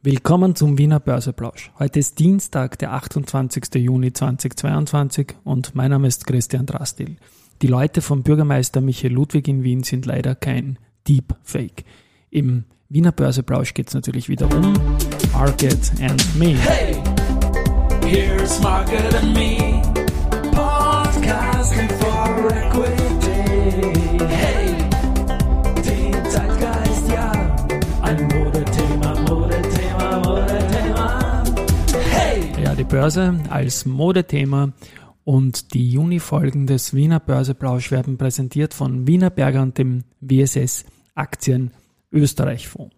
Willkommen zum Wiener Börseplausch. Heute ist Dienstag, der 28. Juni 2022 und mein Name ist Christian Drastil. Die Leute vom Bürgermeister Michael Ludwig in Wien sind leider kein Deepfake. Im Wiener Börseplausch geht es natürlich wieder um Market and Me. Hey, here's Market and Me, podcasting for equity. Börse als Modethema und die Juni-Folgen des Wiener Börseplausch werden präsentiert von Wiener Berger und dem WSS Aktien Österreich Fonds.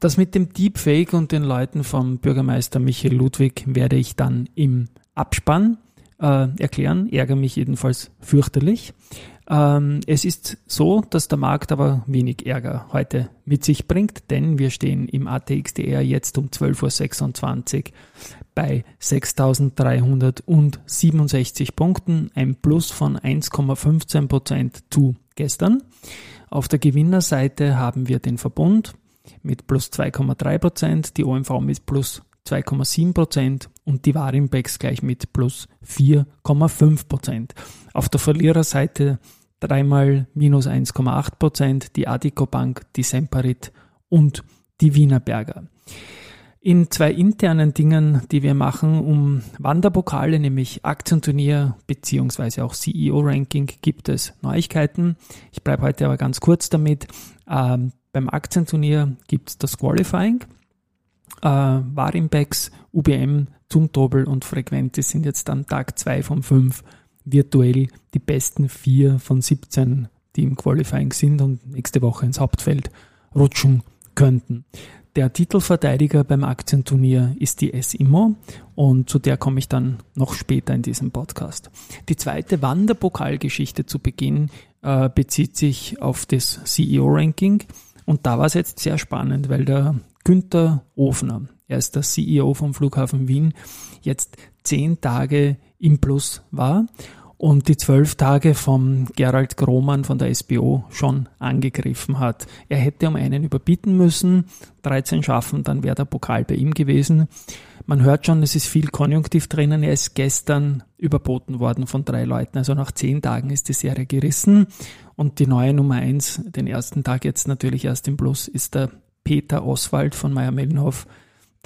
Das mit dem Deepfake und den Leuten vom Bürgermeister Michael Ludwig werde ich dann im Abspann äh, erklären, ärgere mich jedenfalls fürchterlich. Ähm, es ist so, dass der Markt aber wenig Ärger heute mit sich bringt, denn wir stehen im ATXDR jetzt um 12.26 Uhr bei 6.367 Punkten, ein Plus von 1,15 Prozent zu gestern. Auf der Gewinnerseite haben wir den Verbund mit plus 2,3 Prozent, die OMV mit plus 2,7 Prozent und die Warimbex gleich mit plus 4,5 Prozent. Auf der Verliererseite dreimal minus 1,8 Prozent, die Adico Bank, die Semperit und die Wienerberger. In zwei internen Dingen, die wir machen, um Wanderpokale, nämlich Aktienturnier beziehungsweise auch CEO-Ranking, gibt es Neuigkeiten. Ich bleibe heute aber ganz kurz damit. Ähm, beim Aktienturnier gibt es das Qualifying. Äh, Warimbex, UBM, Zumtobel und Frequentis sind jetzt am Tag 2 von 5 virtuell die besten 4 von 17, die im Qualifying sind und nächste Woche ins Hauptfeld rutschen könnten. Der Titelverteidiger beim Aktienturnier ist die S-Immo und zu der komme ich dann noch später in diesem Podcast. Die zweite Wanderpokalgeschichte zu Beginn äh, bezieht sich auf das CEO-Ranking. Und da war es jetzt sehr spannend, weil der Günther Ofner, er ist der CEO vom Flughafen Wien, jetzt zehn Tage im Plus war und die zwölf Tage vom Gerald Grohmann von der SBO schon angegriffen hat. Er hätte um einen überbieten müssen, 13 schaffen, dann wäre der Pokal bei ihm gewesen. Man hört schon, es ist viel Konjunktiv drinnen. Er ist gestern überboten worden von drei Leuten. Also nach zehn Tagen ist die Serie gerissen. Und die neue Nummer eins, den ersten Tag jetzt natürlich erst im Plus, ist der Peter Oswald von Meyer-Mellenhoff,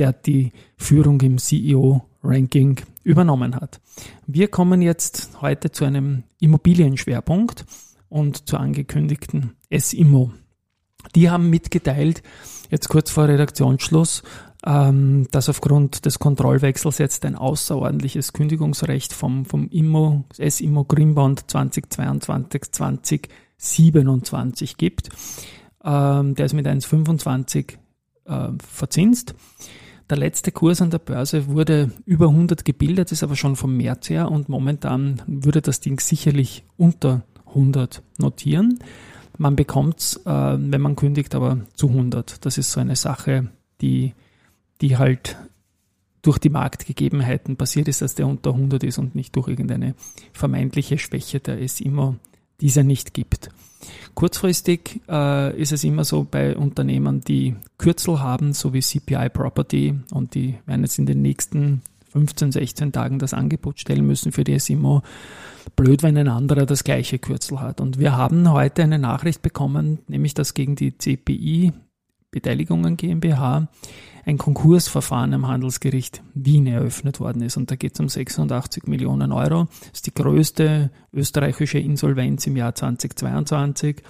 der die Führung im CEO-Ranking übernommen hat. Wir kommen jetzt heute zu einem Immobilienschwerpunkt und zur angekündigten S-Immo. Die haben mitgeteilt, jetzt kurz vor Redaktionsschluss, ähm, dass aufgrund des Kontrollwechsels jetzt ein außerordentliches Kündigungsrecht vom, vom Immo, S-Immo Greenbond 2022 2027 gibt. Ähm, der ist mit 1,25 äh, verzinst. Der letzte Kurs an der Börse wurde über 100 gebildet, ist aber schon vom März her und momentan würde das Ding sicherlich unter 100 notieren. Man bekommt es, äh, wenn man kündigt, aber zu 100. Das ist so eine Sache, die, die halt durch die Marktgegebenheiten passiert ist, dass der unter 100 ist und nicht durch irgendeine vermeintliche Schwäche der es immer dieser nicht gibt. Kurzfristig äh, ist es immer so bei Unternehmen, die Kürzel haben, so wie CPI Property und die werden jetzt in den nächsten 15, 16 Tagen das Angebot stellen müssen für die SIMO. Blöd, wenn ein anderer das gleiche Kürzel hat. Und wir haben heute eine Nachricht bekommen, nämlich dass gegen die CPI Beteiligungen GmbH ein Konkursverfahren am Handelsgericht Wien eröffnet worden ist. Und da geht es um 86 Millionen Euro. Das ist die größte österreichische Insolvenz im Jahr 2022.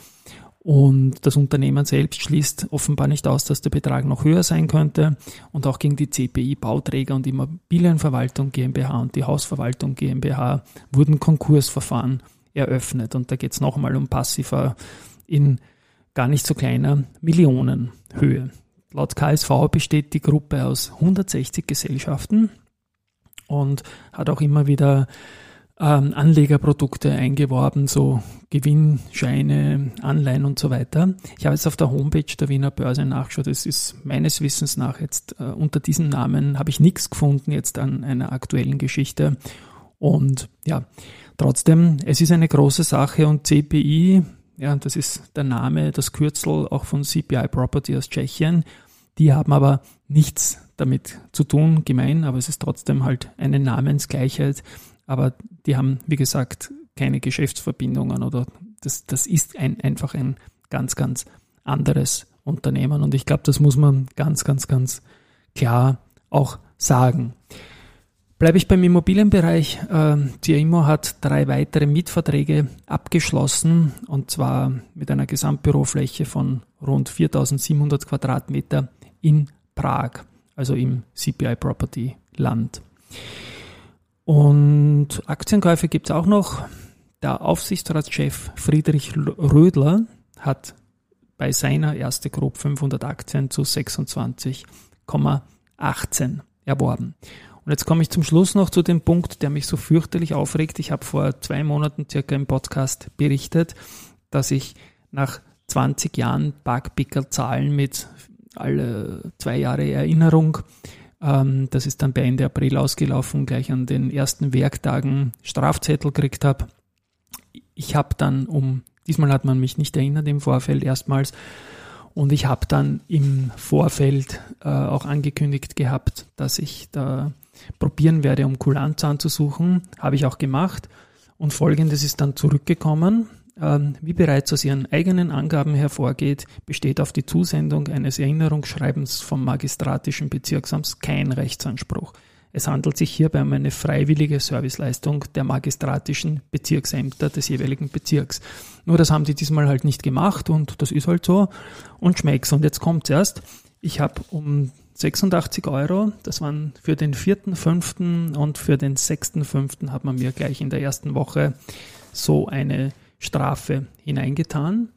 Und das Unternehmen selbst schließt offenbar nicht aus, dass der Betrag noch höher sein könnte. Und auch gegen die CPI Bauträger und Immobilienverwaltung GmbH und die Hausverwaltung GmbH wurden Konkursverfahren eröffnet. Und da geht es nochmal um Passiver in gar nicht so kleiner Millionenhöhe. Laut KSV besteht die Gruppe aus 160 Gesellschaften und hat auch immer wieder ähm, Anlegerprodukte eingeworben, so Gewinnscheine, Anleihen und so weiter. Ich habe jetzt auf der Homepage der Wiener Börse nachgeschaut. Es ist meines Wissens nach jetzt äh, unter diesem Namen habe ich nichts gefunden jetzt an einer aktuellen Geschichte. Und ja, trotzdem, es ist eine große Sache und CPI ja, das ist der Name, das Kürzel auch von CPI Property aus Tschechien. Die haben aber nichts damit zu tun, gemein, aber es ist trotzdem halt eine Namensgleichheit. Aber die haben, wie gesagt, keine Geschäftsverbindungen oder das, das ist ein, einfach ein ganz, ganz anderes Unternehmen. Und ich glaube, das muss man ganz, ganz, ganz klar auch sagen. Bleibe ich beim Immobilienbereich. Äh, CIMO hat drei weitere Mietverträge abgeschlossen und zwar mit einer Gesamtbürofläche von rund 4700 Quadratmeter in Prag, also im CPI Property Land. Und Aktienkäufe gibt es auch noch. Der Aufsichtsratschef Friedrich Rödler hat bei seiner erste grob 500 Aktien zu 26,18 erworben. Und jetzt komme ich zum Schluss noch zu dem Punkt, der mich so fürchterlich aufregt. Ich habe vor zwei Monaten circa im Podcast berichtet, dass ich nach 20 Jahren Bugpicker-Zahlen mit alle zwei Jahre Erinnerung, ähm, das ist dann bei Ende April ausgelaufen, gleich an den ersten Werktagen Strafzettel gekriegt habe. Ich habe dann um, diesmal hat man mich nicht erinnert im Vorfeld erstmals, und ich habe dann im Vorfeld äh, auch angekündigt gehabt, dass ich da probieren werde, um Kulanz anzusuchen. Habe ich auch gemacht. Und folgendes ist dann zurückgekommen. Ähm, wie bereits aus Ihren eigenen Angaben hervorgeht, besteht auf die Zusendung eines Erinnerungsschreibens vom magistratischen Bezirksamts kein Rechtsanspruch. Es handelt sich hierbei um eine freiwillige Serviceleistung der magistratischen Bezirksämter des jeweiligen Bezirks. Nur das haben die diesmal halt nicht gemacht und das ist halt so und schmeckt's. Und jetzt kommt's erst. Ich habe um 86 Euro, das waren für den vierten, fünften und für den sechsten, fünften hat man mir gleich in der ersten Woche so eine Strafe hineingetan,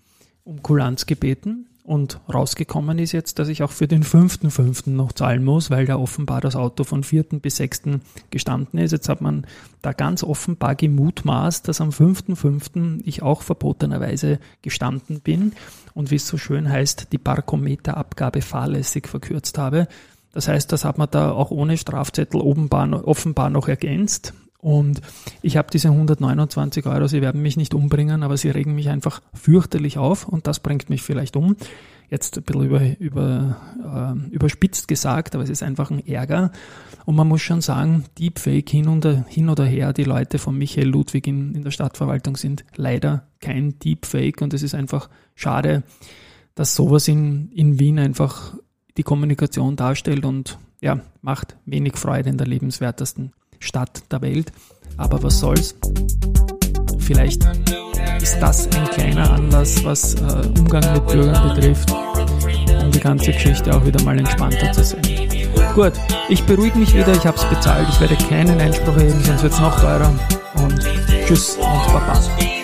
um Kulanz gebeten. Und rausgekommen ist jetzt, dass ich auch für den fünften, fünften noch zahlen muss, weil da offenbar das Auto von vierten bis sechsten gestanden ist. Jetzt hat man da ganz offenbar gemutmaßt, dass am fünften, fünften ich auch verbotenerweise gestanden bin und wie es so schön heißt, die Parkometerabgabe fahrlässig verkürzt habe. Das heißt, das hat man da auch ohne Strafzettel offenbar noch ergänzt. Und ich habe diese 129 Euro, sie werden mich nicht umbringen, aber sie regen mich einfach fürchterlich auf und das bringt mich vielleicht um. Jetzt ein bisschen über, über, äh, überspitzt gesagt, aber es ist einfach ein Ärger. Und man muss schon sagen, Deepfake hin, und, hin oder her, die Leute von Michael Ludwig in, in der Stadtverwaltung sind leider kein Deepfake und es ist einfach schade, dass sowas in, in Wien einfach die Kommunikation darstellt und ja, macht wenig Freude in der lebenswertesten Stadt der Welt. Aber was soll's? Vielleicht ist das ein kleiner Anlass, was äh, Umgang mit Bürgern betrifft, um die ganze Geschichte auch wieder mal entspannter zu sehen. Gut, ich beruhige mich wieder, ich habe es bezahlt, ich werde keinen Einspruch erheben, sonst wird es noch teurer. Und tschüss und baba.